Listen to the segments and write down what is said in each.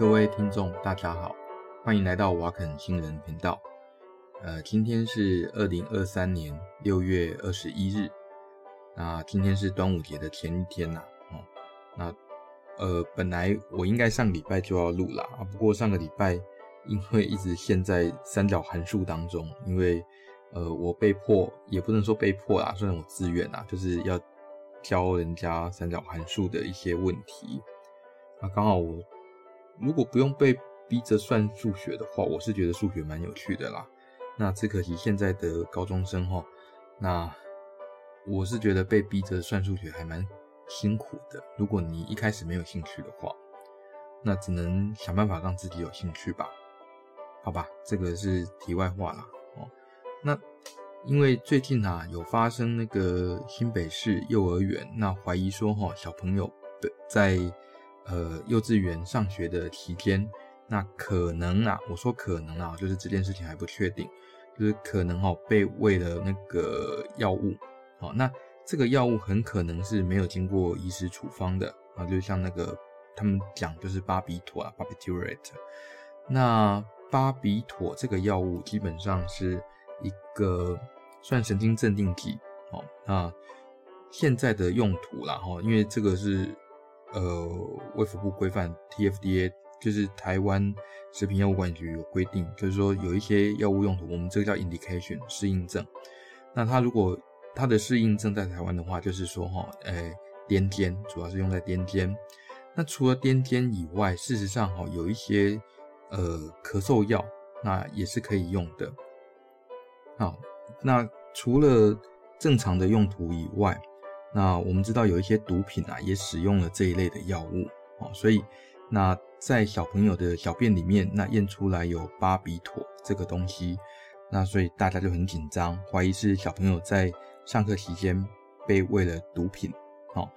各位听众，大家好，欢迎来到瓦肯新人频道。呃，今天是二零二三年六月二十一日，那今天是端午节的前一天呐。哦，那呃，本来我应该上礼拜就要录啦，啊，不过上个礼拜因为一直陷在三角函数当中，因为呃，我被迫也不能说被迫啦，算我自愿啦，就是要教人家三角函数的一些问题。那刚好我如果不用被逼着算数学的话，我是觉得数学蛮有趣的啦。那只可惜现在的高中生哈，那我是觉得被逼着算数学还蛮辛苦的。如果你一开始没有兴趣的话，那只能想办法让自己有兴趣吧。好吧，这个是题外话啦。哦，那因为最近啊有发生那个新北市幼儿园，那怀疑说哈小朋友在呃幼稚园上学的期间。那可能啊，我说可能啊，就是这件事情还不确定，就是可能哈被喂了那个药物，好，那这个药物很可能是没有经过医师处方的啊，就像那个他们讲就是巴比妥啊巴比妥 ate，。那巴比妥这个药物基本上是一个算神经镇定剂，哦，那现在的用途啦哈，因为这个是呃卫福部规范 TFDA。就是台湾食品药物管理局有规定，就是说有一些药物用途，我们这个叫 indication 适应症。那它如果它的适应症在台湾的话，就是说哈，诶，癫痫主要是用在癫痫。那除了癫痫以外，事实上哈，有一些呃咳嗽药，那也是可以用的。好，那除了正常的用途以外，那我们知道有一些毒品啊，也使用了这一类的药物啊，所以那。在小朋友的小便里面，那验出来有巴比妥这个东西，那所以大家就很紧张，怀疑是小朋友在上课期间被喂了毒品，哦，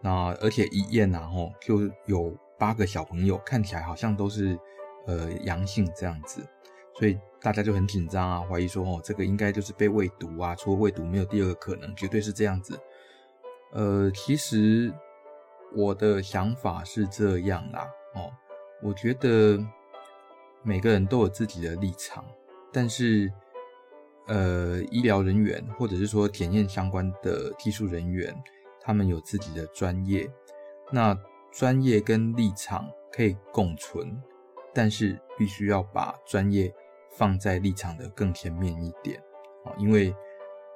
那而且一验呐，吼，就有八个小朋友看起来好像都是呃阳性这样子，所以大家就很紧张啊，怀疑说哦，这个应该就是被喂毒啊，除了喂毒没有第二个可能，绝对是这样子。呃，其实我的想法是这样啦。哦，我觉得每个人都有自己的立场，但是，呃，医疗人员或者是说检验相关的技术人员，他们有自己的专业，那专业跟立场可以共存，但是必须要把专业放在立场的更前面一点啊，因为，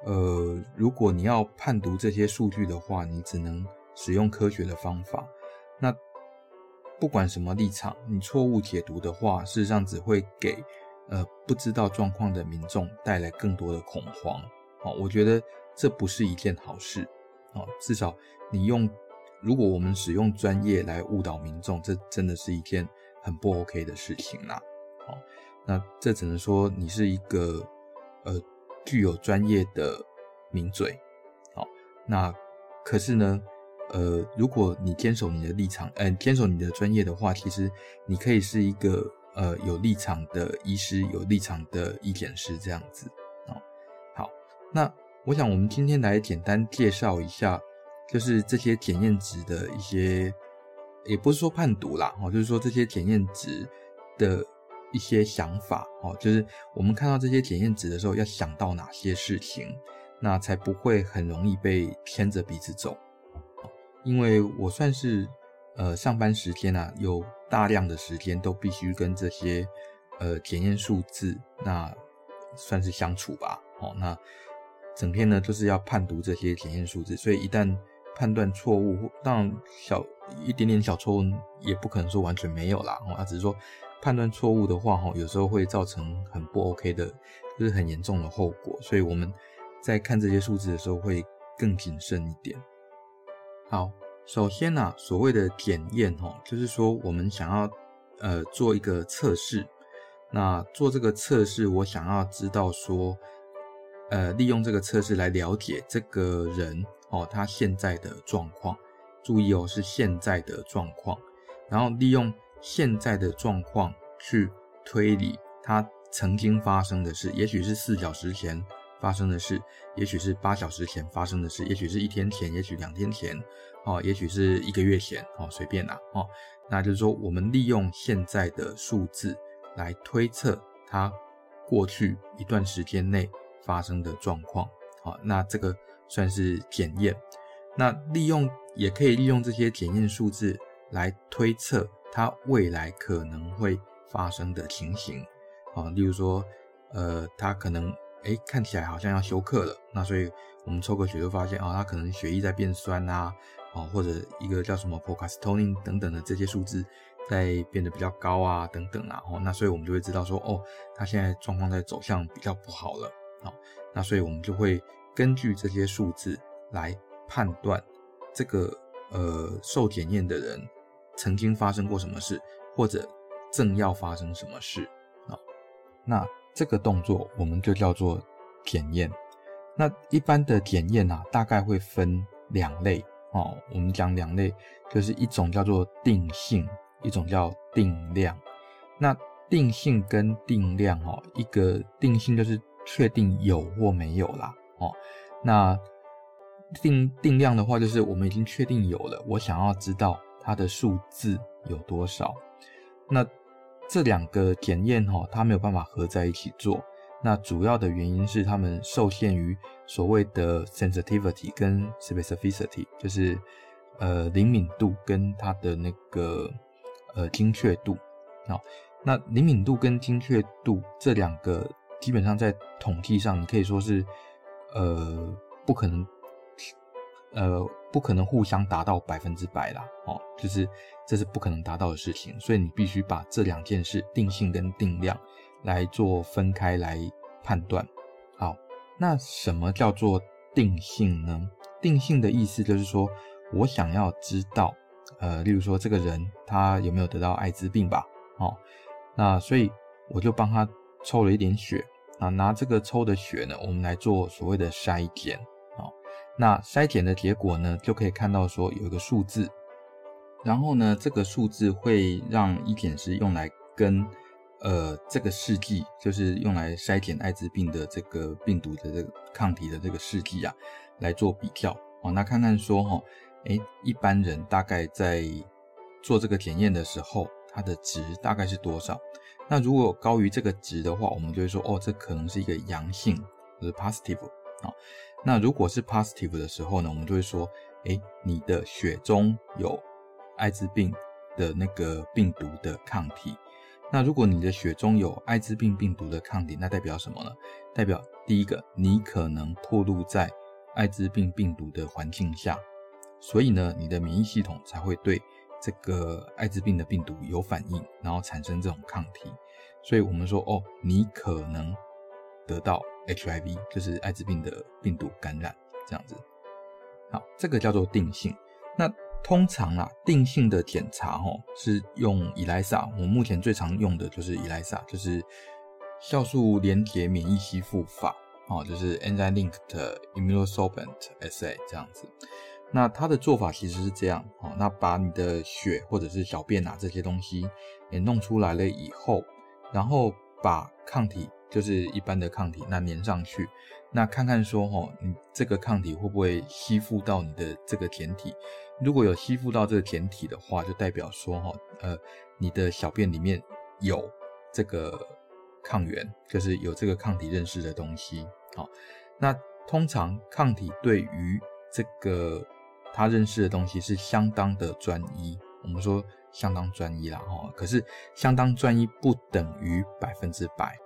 呃，如果你要判读这些数据的话，你只能使用科学的方法，那。不管什么立场，你错误解读的话，事实上只会给呃不知道状况的民众带来更多的恐慌。好，我觉得这不是一件好事。好，至少你用，如果我们使用专业来误导民众，这真的是一件很不 OK 的事情啦。好，那这只能说你是一个呃具有专业的名嘴。好，那可是呢？呃，如果你坚守你的立场，呃，坚守你的专业的话，其实你可以是一个呃有立场的医师，有立场的医检师这样子啊。好，那我想我们今天来简单介绍一下，就是这些检验值的一些，也不是说判读啦，哦，就是说这些检验值的一些想法，哦，就是我们看到这些检验值的时候要想到哪些事情，那才不会很容易被牵着鼻子走。因为我算是，呃，上班时间啊，有大量的时间都必须跟这些，呃，检验数字，那算是相处吧。哦，那整天呢、就是要判读这些检验数字，所以一旦判断错误，当然小一点点小错误也不可能说完全没有啦。哦，只是说判断错误的话，哈，有时候会造成很不 OK 的，就是很严重的后果。所以我们在看这些数字的时候会更谨慎一点。好，首先呢、所谓的检验哈，就是说我们想要呃做一个测试，那做这个测试，我想要知道说，呃，利用这个测试来了解这个人哦，他现在的状况。注意哦，是现在的状况，然后利用现在的状况去推理他曾经发生的事，也许是四小时前发生的事，也许是八小时前发生的事，也许是一天前，也许两天前，哦，也许是一个月前，哦，随便啦，哦，那就是说，我们利用现在的数字来推测它过去一段时间内发生的状况，好，那这个算是检验。那利用也可以利用这些检验数字来推测它未来可能会发生的情形，啊，例如说，呃，它可能。哎，看起来好像要休克了，那所以我们抽个血就发现啊，他可能血液在变酸啊，哦，或者一个叫什么 p o c a s t o n i n 等等的这些数字在变得比较高啊，等等啊，哦，那所以我们就会知道说，哦，他现在状况在走向比较不好了，哦，那所以我们就会根据这些数字来判断这个呃受检验的人曾经发生过什么事，或者正要发生什么事啊，那。这个动作我们就叫做检验。那一般的检验啊，大概会分两类哦。我们讲两类，就是一种叫做定性，一种叫定量。那定性跟定量哦，一个定性就是确定有或没有啦哦。那定定量的话，就是我们已经确定有了，我想要知道它的数字有多少。那这两个检验哈，它没有办法合在一起做。那主要的原因是它们受限于所谓的 sensitivity 跟 specificity，就是呃灵敏度跟它的那个呃精确度。好，那灵敏度跟精确度这两个基本上在统计上，你可以说是呃不可能。呃，不可能互相达到百分之百啦，哦，就是这是不可能达到的事情，所以你必须把这两件事定性跟定量来做分开来判断。好，那什么叫做定性呢？定性的意思就是说我想要知道，呃，例如说这个人他有没有得到艾滋病吧，哦，那所以我就帮他抽了一点血啊，拿这个抽的血呢，我们来做所谓的筛检。那筛检的结果呢，就可以看到说有一个数字，然后呢，这个数字会让医检师用来跟呃这个试剂，就是用来筛检艾滋病的这个病毒的这个抗体的这个试剂啊，来做比较哦。那看看说哈，诶，一般人大概在做这个检验的时候，它的值大概是多少？那如果高于这个值的话，我们就会说哦，这可能是一个阳性，就是 positive 啊。那如果是 positive 的时候呢，我们就会说，诶，你的血中有艾滋病的那个病毒的抗体。那如果你的血中有艾滋病病毒的抗体，那代表什么呢？代表第一个，你可能暴露在艾滋病病毒的环境下，所以呢，你的免疫系统才会对这个艾滋病的病毒有反应，然后产生这种抗体。所以我们说，哦，你可能得到。HIV 就是艾滋病的病毒感染，这样子。好，这个叫做定性。那通常啊，定性的检查哦，是用 ELISA。我目前最常用的就是 ELISA，就是酵素连结免疫吸附法，哦，就是 Enzyme Linked Immunosorbent Assay 这样子。那它的做法其实是这样，哦，那把你的血或者是小便啊这些东西也弄出来了以后，然后把抗体。就是一般的抗体，那粘上去，那看看说齁，你这个抗体会不会吸附到你的这个检体？如果有吸附到这个检体的话，就代表说齁，呃，你的小便里面有这个抗原，就是有这个抗体认识的东西。好，那通常抗体对于这个它认识的东西是相当的专一，我们说相当专一啦，哈，可是相当专一不等于百分之百。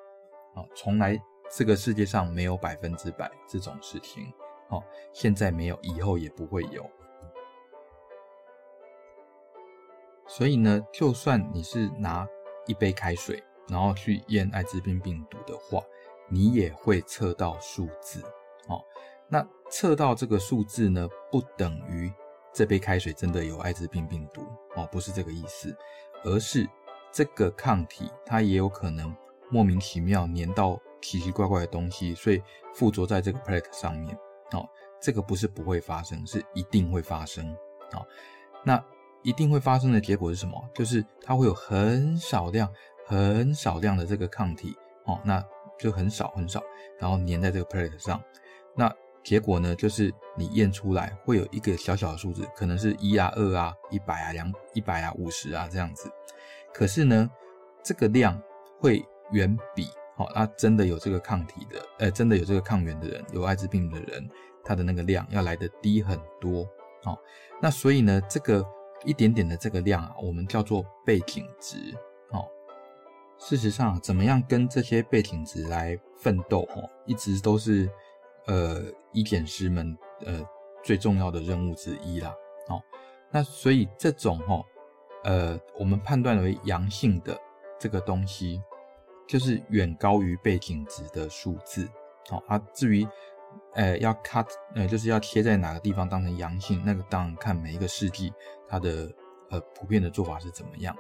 啊，从来这个世界上没有百分之百这种事情，哦，现在没有，以后也不会有。所以呢，就算你是拿一杯开水，然后去验艾滋病病毒的话，你也会测到数字，哦，那测到这个数字呢，不等于这杯开水真的有艾滋病病毒，哦，不是这个意思，而是这个抗体它也有可能。莫名其妙粘到奇奇怪怪的东西，所以附着在这个 plate 上面。哦，这个不是不会发生，是一定会发生。哦，那一定会发生的结果是什么？就是它会有很少量、很少量的这个抗体。哦，那就很少很少，然后粘在这个 plate 上。那结果呢，就是你验出来会有一个小小的数字，可能是一啊、二啊、一百啊、两一百啊、五十啊这样子。可是呢，这个量会远比哦，他真的有这个抗体的，呃，真的有这个抗原的人，有艾滋病的人，他的那个量要来得低很多哦。那所以呢，这个一点点的这个量啊，我们叫做背景值哦。事实上，怎么样跟这些背景值来奋斗哦，一直都是呃医检师们呃最重要的任务之一啦。哦，那所以这种哦，呃，我们判断为阳性的这个东西，就是远高于背景值的数字。好，啊，至于呃要 cut，呃就是要贴在哪个地方当成阳性，那个当然看每一个试剂它的呃普遍的做法是怎么样。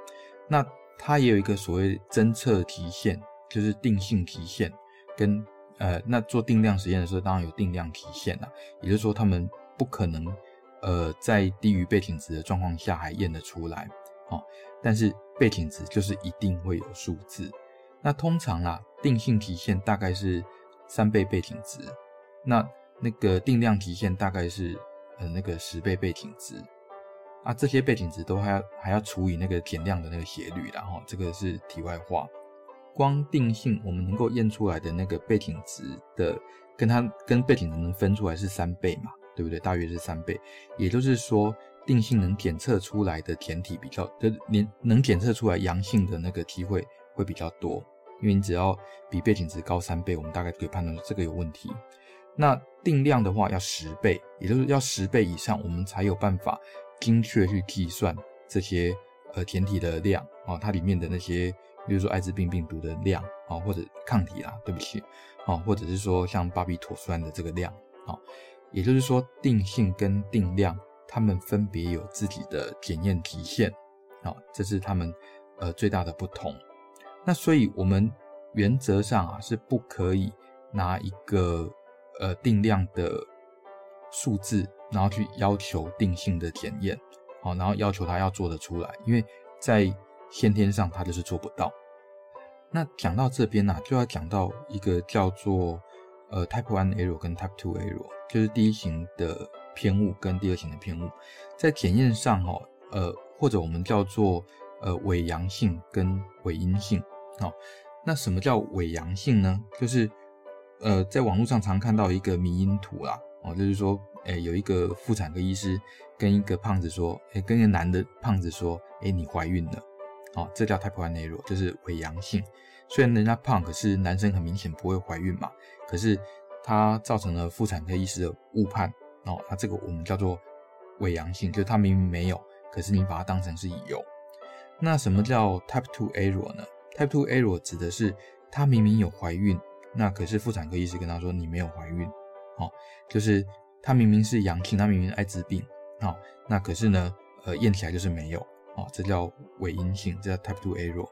那它也有一个所谓侦测极限，就是定性极限，跟呃，那做定量实验的时候，当然有定量极限啦。也就是说，他们不可能呃在低于背景值的状况下还验得出来，哦。但是背景值就是一定会有数字。那通常啦，定性极限大概是三倍背景值，那那个定量极限大概是呃那个十倍背景值。啊，这些背景值都还要还要除以那个减量的那个斜率，然后这个是题外话。光定性我们能够验出来的那个背景值的，跟它跟背景值能分出来是三倍嘛，对不对？大约是三倍，也就是说定性能检测出来的检体比较，就能能检测出来阳性的那个机会会比较多，因为你只要比背景值高三倍，我们大概可以判断这个有问题。那定量的话要十倍，也就是要十倍以上，我们才有办法。精确去计算这些呃检体的量啊，它里面的那些，比如说艾滋病病毒的量啊，或者抗体啦，对不起啊，或者是说像巴比妥酸的这个量啊，也就是说定性跟定量，它们分别有自己的检验极限啊，这是它们呃最大的不同。那所以我们原则上啊是不可以拿一个呃定量的数字。然后去要求定性的检验，好，然后要求他要做得出来，因为在先天上他就是做不到。那讲到这边呢、啊，就要讲到一个叫做呃 Type One Error 跟 Type Two Error，就是第一型的偏误跟第二型的偏误，在检验上哈，呃或者我们叫做呃伪阳性跟伪阴性，好，那什么叫伪阳性呢？就是呃在网络上常看到一个迷因图啦，哦，就是说。哎，有一个妇产科医师跟一个胖子说，哎，跟一个男的胖子说，哎，你怀孕了，哦，这叫 type one error，就是伪阳性。虽然人家胖，可是男生很明显不会怀孕嘛，可是他造成了妇产科医师的误判，哦，那这个我们叫做伪阳性，就是他明明没有，可是你把它当成是有。那什么叫 type two error 呢？type two error 指的是他明明有怀孕，那可是妇产科医师跟他说你没有怀孕，哦，就是。他明明是阳性，他明明是艾滋病，好，那可是呢，呃，验起来就是没有，哦，这叫伪阴性，这叫 type two error。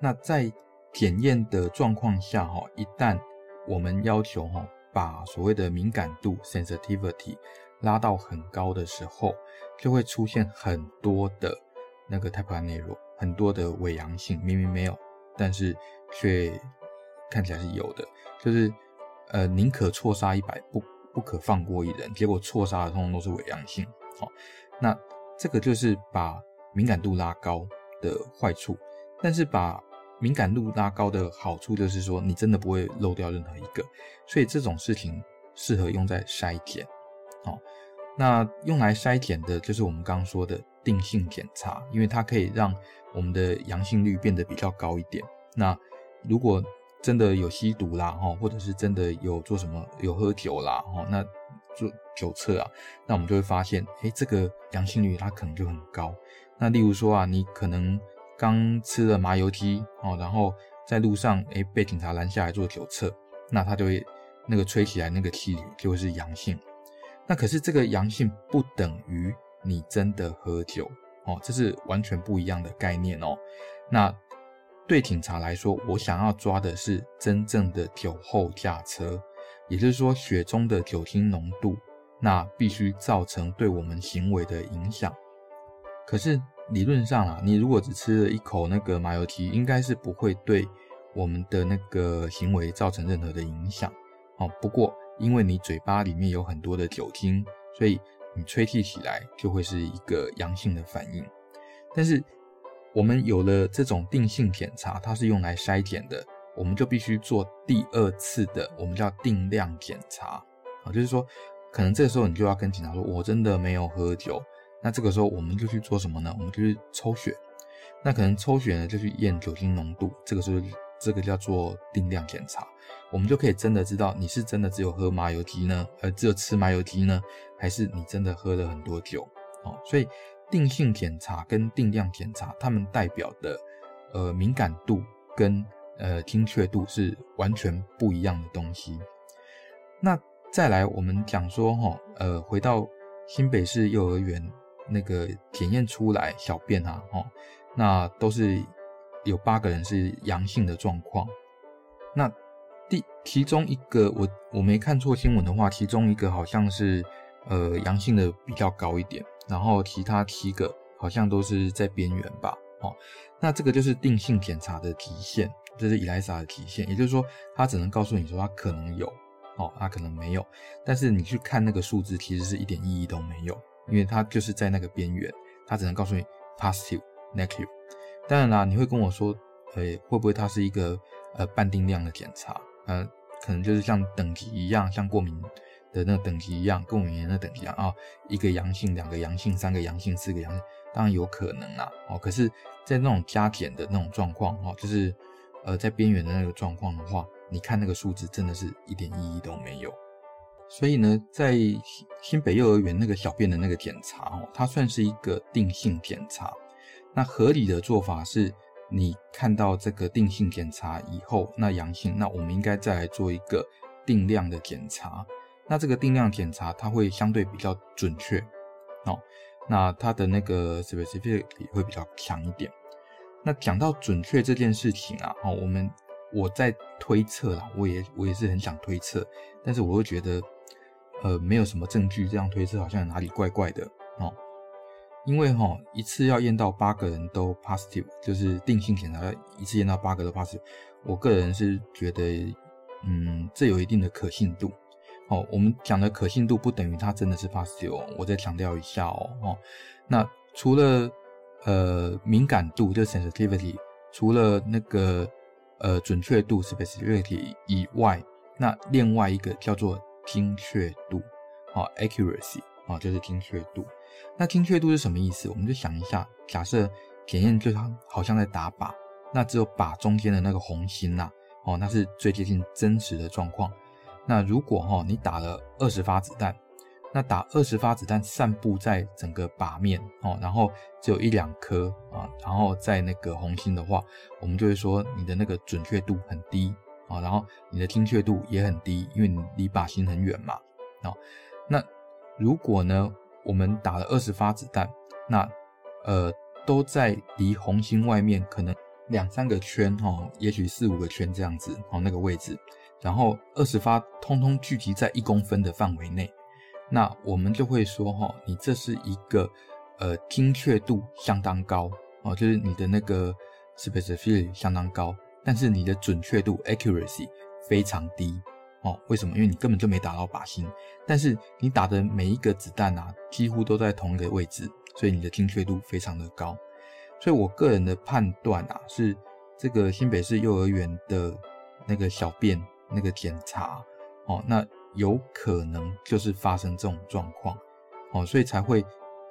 那在检验的状况下，哈，一旦我们要求哈，把所谓的敏感度 sensitivity 拉到很高的时候，就会出现很多的那个 type one error，很多的伪阳性，明明没有，但是却看起来是有的，就是呃，宁可错杀一百不。不可放过一人，结果错杀的通通都是伪阳性。好，那这个就是把敏感度拉高的坏处，但是把敏感度拉高的好处就是说，你真的不会漏掉任何一个。所以这种事情适合用在筛检。好，那用来筛检的就是我们刚刚说的定性检查，因为它可以让我们的阳性率变得比较高一点。那如果真的有吸毒啦，哈，或者是真的有做什么有喝酒啦，哈，那做酒测啊，那我们就会发现，哎，这个阳性率它可能就很高。那例如说啊，你可能刚吃了麻油鸡哦，然后在路上哎被警察拦下来做酒测，那他就会那个吹起来那个气体就会是阳性。那可是这个阳性不等于你真的喝酒哦，这是完全不一样的概念哦。那对警察来说，我想要抓的是真正的酒后驾车，也就是说血中的酒精浓度，那必须造成对我们行为的影响。可是理论上啊，你如果只吃了一口那个麻油鸡，应该是不会对我们的那个行为造成任何的影响。哦，不过因为你嘴巴里面有很多的酒精，所以你吹气起来就会是一个阳性的反应。但是我们有了这种定性检查，它是用来筛检的，我们就必须做第二次的，我们叫定量检查。啊，就是说，可能这个时候你就要跟警察说，我真的没有喝酒。那这个时候我们就去做什么呢？我们就去抽血。那可能抽血呢，就去验酒精浓度。这个是这个叫做定量检查，我们就可以真的知道你是真的只有喝麻油鸡呢，呃，只有吃麻油鸡呢，还是你真的喝了很多酒？哦，所以定性检查跟定量检查，它们代表的呃敏感度跟呃精确度是完全不一样的东西。那再来，我们讲说哈，呃，回到新北市幼儿园。那个检验出来小便啊，哦，那都是有八个人是阳性的状况。那第其中一个我我没看错新闻的话，其中一个好像是呃阳性的比较高一点，然后其他七个好像都是在边缘吧，哦，那这个就是定性检查的极限，这是 ELISA 的极限，也就是说它只能告诉你说它可能有，哦，它可能没有，但是你去看那个数字，其实是一点意义都没有。因为它就是在那个边缘，它只能告诉你 positive、negative。当然啦，你会跟我说，呃，会不会它是一个呃半定量的检查？呃，可能就是像等级一样，像过敏的那个等级一样，过敏原的等级一样啊，一个阳性、两个阳性、三个阳性、四个阳性，当然有可能啦。哦，可是，在那种加减的那种状况，哦，就是呃在边缘的那个状况的话，你看那个数字，真的是一点意义都没有。所以呢，在新北幼儿园那个小便的那个检查哦，它算是一个定性检查。那合理的做法是，你看到这个定性检查以后，那阳性，那我们应该再来做一个定量的检查。那这个定量检查它会相对比较准确哦，那它的那个 specificity 会比较强一点。那讲到准确这件事情啊，哦，我们我在推测啦，我也我也是很想推测，但是我会觉得。呃，没有什么证据这样推测，好像哪里怪怪的哦。因为哈、哦，一次要验到八个人都 positive，就是定性检查一次验到八个都 positive。我个人是觉得，嗯，这有一定的可信度。哦，我们讲的可信度不等于它真的是 positive。我再强调一下哦。哦，那除了呃敏感度，就 sensitivity，除了那个呃准确度 specificity 以外，那另外一个叫做。精确度，好，accuracy，啊，就是精确度。那精确度是什么意思？我们就想一下，假设检验就好好像在打靶，那只有靶中间的那个红心呐，哦，那是最接近真实的状况。那如果哈，你打了二十发子弹，那打二十发子弹散布在整个靶面，哦，然后只有一两颗啊，然后在那个红心的话，我们就会说你的那个准确度很低。啊，然后你的精确度也很低，因为你离靶心很远嘛。啊，那如果呢，我们打了二十发子弹，那呃都在离红心外面可能两三个圈哈，也许四五个圈这样子哦，那个位置，然后二十发通通聚集在一公分的范围内，那我们就会说哈，你这是一个呃精确度相当高哦，就是你的那个 specificity 相当高。但是你的准确度 accuracy 非常低哦，为什么？因为你根本就没打到靶心，但是你打的每一个子弹啊，几乎都在同一个位置，所以你的精确度非常的高。所以我个人的判断啊，是这个新北市幼儿园的那个小便那个检查哦，那有可能就是发生这种状况哦，所以才会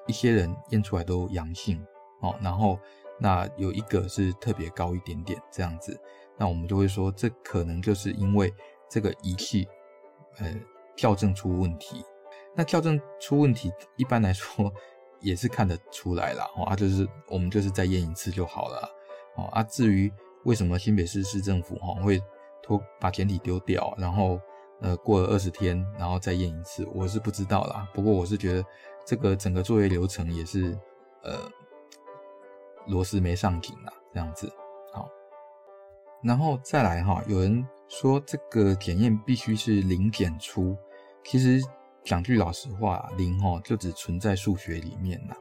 一些人验出来都阳性哦，然后。那有一个是特别高一点点这样子，那我们就会说，这可能就是因为这个仪器，呃，校正出问题。那校正出问题，一般来说也是看得出来啦。哦，啊，就是我们就是再验一次就好了，哦，啊，至于为什么新北市市政府哈会拖把检体丢掉，然后呃过了二十天然后再验一次，我是不知道啦。不过我是觉得这个整个作业流程也是呃。螺丝没上紧啊，这样子好，然后再来哈，有人说这个检验必须是零检出，其实讲句老实话，零哦就只存在数学里面呐。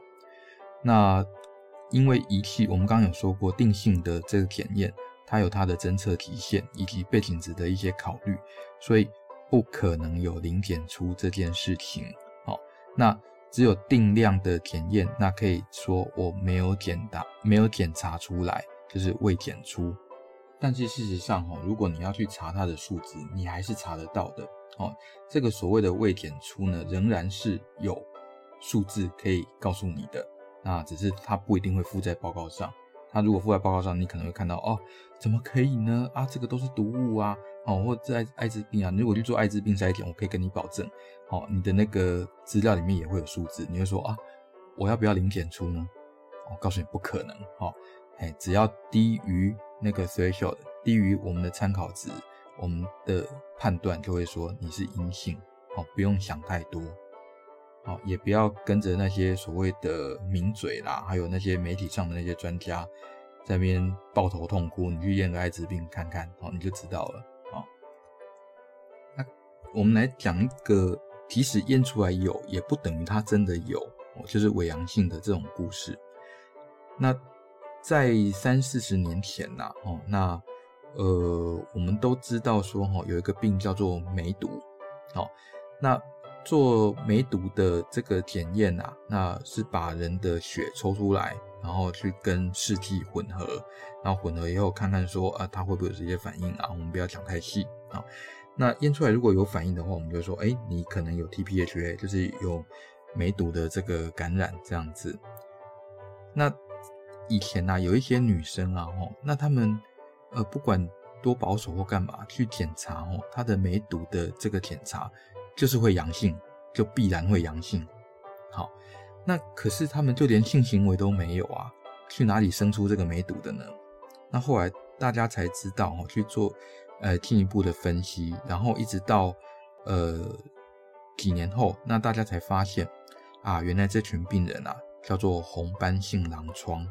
那因为仪器，我们刚刚有说过定性的这个检验，它有它的侦测极限以及背景值的一些考虑，所以不可能有零检出这件事情。好，那只有定量的检验，那可以说我没有检答，没有检查出来，就是未检出。但是事实上，哈，如果你要去查它的数值，你还是查得到的。哦，这个所谓的未检出呢，仍然是有数字可以告诉你的。那只是它不一定会附在报告上。它如果附在报告上，你可能会看到哦，怎么可以呢？啊，这个都是毒物啊，哦，或者艾滋病啊。如果去做艾滋病筛检，我可以跟你保证，哦，你的那个资料里面也会有数字。你会说啊，我要不要零检出呢？我告诉你不可能。哦，哎，只要低于那个 threshold，低于我们的参考值，我们的判断就会说你是阴性。哦，不用想太多。哦，也不要跟着那些所谓的名嘴啦，还有那些媒体上的那些专家在那边抱头痛哭。你去验个艾滋病看看，哦，你就知道了。哦，那我们来讲一个，即使验出来有，也不等于它真的有，哦就是伪阳性的这种故事。那在三四十年前呐，哦，那呃，我们都知道说，哈，有一个病叫做梅毒，哦，那。做梅毒的这个检验啊，那是把人的血抽出来，然后去跟试剂混合，然后混合以后看看说啊，它会不会有这些反应啊？我们不要讲太细啊。那验出来如果有反应的话，我们就说，哎，你可能有 TPHA，就是有梅毒的这个感染这样子。那以前呢、啊，有一些女生啊，吼，那她们呃不管多保守或干嘛去检查哦，她的梅毒的这个检查。就是会阳性，就必然会阳性。好，那可是他们就连性行为都没有啊，去哪里生出这个梅毒的呢？那后来大家才知道哦，去做呃进一步的分析，然后一直到呃几年后，那大家才发现啊，原来这群病人啊叫做红斑性狼疮。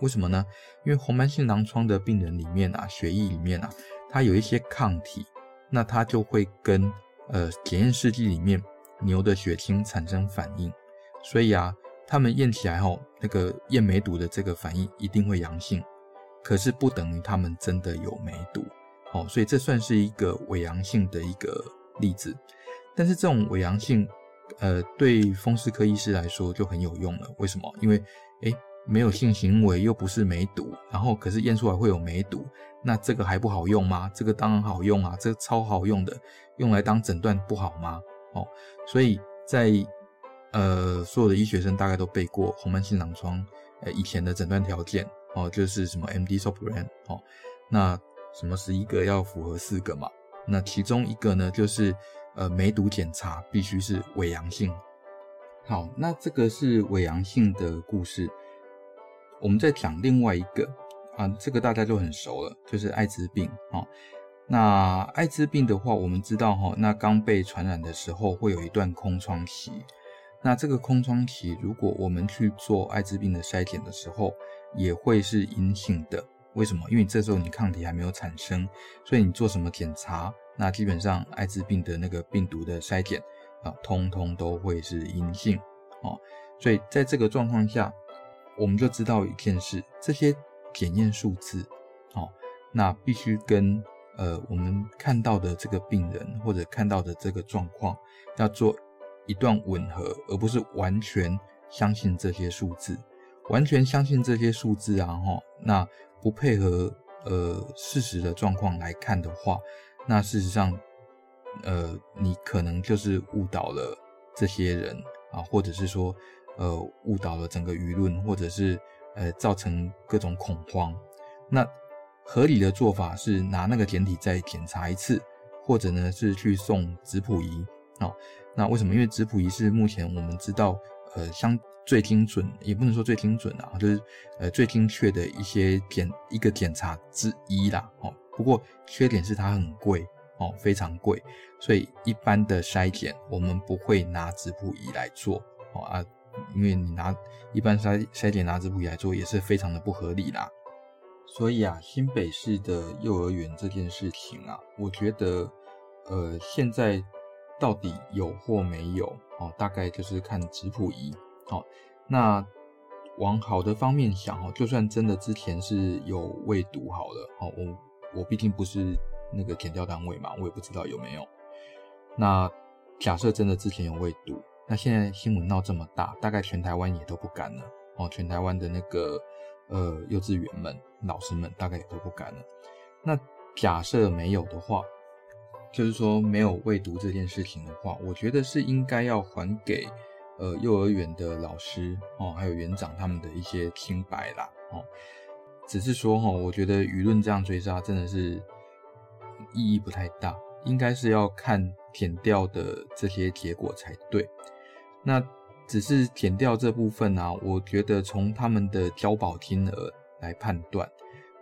为什么呢？因为红斑性狼疮的病人里面啊，血液里面啊，它有一些抗体，那它就会跟呃，检验试剂里面牛的血清产生反应，所以啊，他们验起来后，那个验梅毒的这个反应一定会阳性，可是不等于他们真的有梅毒，哦，所以这算是一个伪阳性的一个例子。但是这种伪阳性，呃，对风湿科医师来说就很有用了。为什么？因为，诶没有性行为，又不是梅毒，然后可是验出来会有梅毒，那这个还不好用吗？这个当然好用啊，这个超好用的，用来当诊断不好吗？哦，所以在呃所有的医学生大概都背过红斑性狼疮，呃以前的诊断条件哦，就是什么 MD-Sopran 哦，那什么十一个要符合四个嘛，那其中一个呢就是呃梅毒检查必须是伪阳性。好，那这个是伪阳性的故事。我们再讲另外一个啊，这个大家就很熟了，就是艾滋病啊。那艾滋病的话，我们知道哈，那刚被传染的时候会有一段空窗期。那这个空窗期，如果我们去做艾滋病的筛检的时候，也会是阴性的。为什么？因为这时候你抗体还没有产生，所以你做什么检查，那基本上艾滋病的那个病毒的筛检啊，通通都会是阴性哦。所以在这个状况下。我们就知道一件事，这些检验数字，哦，那必须跟呃我们看到的这个病人或者看到的这个状况要做一段吻合，而不是完全相信这些数字。完全相信这些数字啊，哈，那不配合呃事实的状况来看的话，那事实上，呃，你可能就是误导了这些人啊，或者是说。呃，误导了整个舆论，或者是呃造成各种恐慌。那合理的做法是拿那个简体再检查一次，或者呢是去送质谱仪。哦，那为什么？因为质谱仪是目前我们知道呃相最精准，也不能说最精准啊，就是呃最精确的一些检一个检查之一啦。哦，不过缺点是它很贵哦，非常贵，所以一般的筛检我们不会拿质谱仪来做哦啊。因为你拿一般筛筛检拿质谱仪来做也是非常的不合理啦，所以啊，新北市的幼儿园这件事情啊，我觉得，呃，现在到底有或没有哦，大概就是看质谱仪。好，那往好的方面想哦，就算真的之前是有未读好了哦，我我毕竟不是那个检调单位嘛，我也不知道有没有。那假设真的之前有未读，那现在新闻闹这么大，大概全台湾也都不敢了哦，全台湾的那个呃幼稚园们老师们大概也都不敢了。那假设没有的话，就是说没有未读这件事情的话，我觉得是应该要还给。呃，幼儿园的老师哦，还有园长他们的一些清白啦哦，只是说哈，我觉得舆论这样追杀真的是意义不太大，应该是要看检掉的这些结果才对。那只是减掉这部分啊，我觉得从他们的交保金额来判断，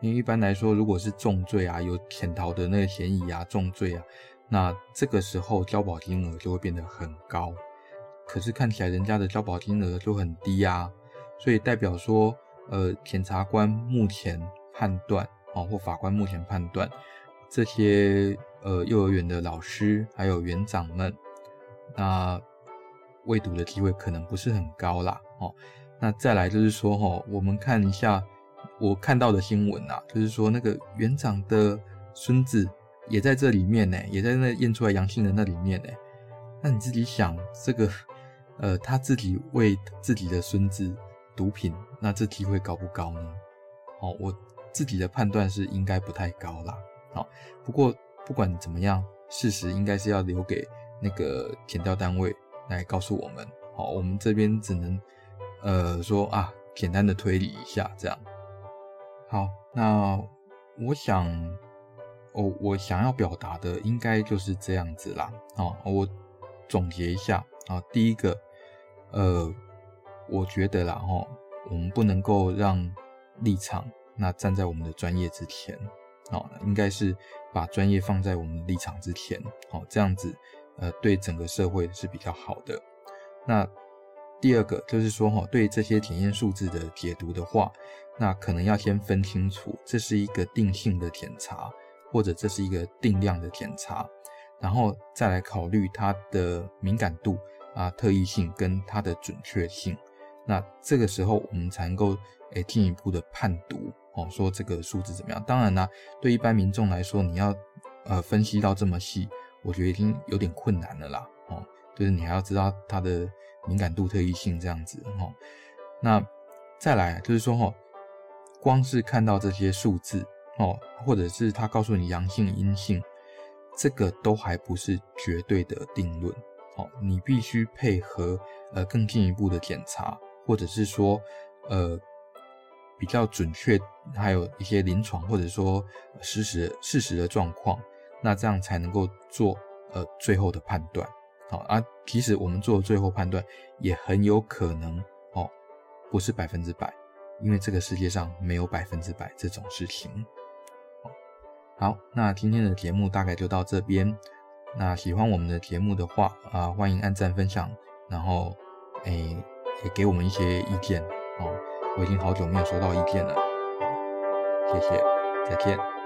因为一般来说，如果是重罪啊，有潜逃的那个嫌疑啊，重罪啊，那这个时候交保金额就会变得很高。可是看起来人家的交保金额就很低啊，所以代表说，呃，检察官目前判断，哦，或法官目前判断，这些呃幼儿园的老师还有园长们，那未读的机会可能不是很高啦，哦，那再来就是说，哦，我们看一下我看到的新闻啊，就是说那个园长的孙子也在这里面呢，也在那验出来阳性的那里面呢，那你自己想这个。呃，他自己喂自己的孙子毒品，那这机会高不高呢？哦，我自己的判断是应该不太高啦。好，不过不管怎么样，事实应该是要留给那个检调单位来告诉我们。好，我们这边只能呃说啊，简单的推理一下这样。好，那我想，我我想要表达的应该就是这样子啦。好，我总结一下啊，第一个。呃，我觉得啦齁，我们不能够让立场那站在我们的专业之前，哦，应该是把专业放在我们的立场之前，哦，这样子，呃，对整个社会是比较好的。那第二个就是说，哈，对这些检验数字的解读的话，那可能要先分清楚，这是一个定性的检查，或者这是一个定量的检查，然后再来考虑它的敏感度。啊，特异性跟它的准确性，那这个时候我们才能够诶进一步的判读哦，说这个数字怎么样？当然啦，对一般民众来说，你要呃分析到这么细，我觉得已经有点困难了啦哦，就是你还要知道它的敏感度、特异性这样子哦。那再来就是说哦，光是看到这些数字哦，或者是他告诉你阳性、阴性，这个都还不是绝对的定论。哦你必须配合呃更进一步的检查，或者是说呃比较准确，还有一些临床或者说实时事实的状况，那这样才能够做呃最后的判断。好啊，其实我们做最后判断也很有可能哦不是百分之百，因为这个世界上没有百分之百这种事情。好，那今天的节目大概就到这边。那喜欢我们的节目的话啊，欢迎按赞分享，然后诶也给我们一些意见哦。我已经好久没有收到意见了，谢谢，再见。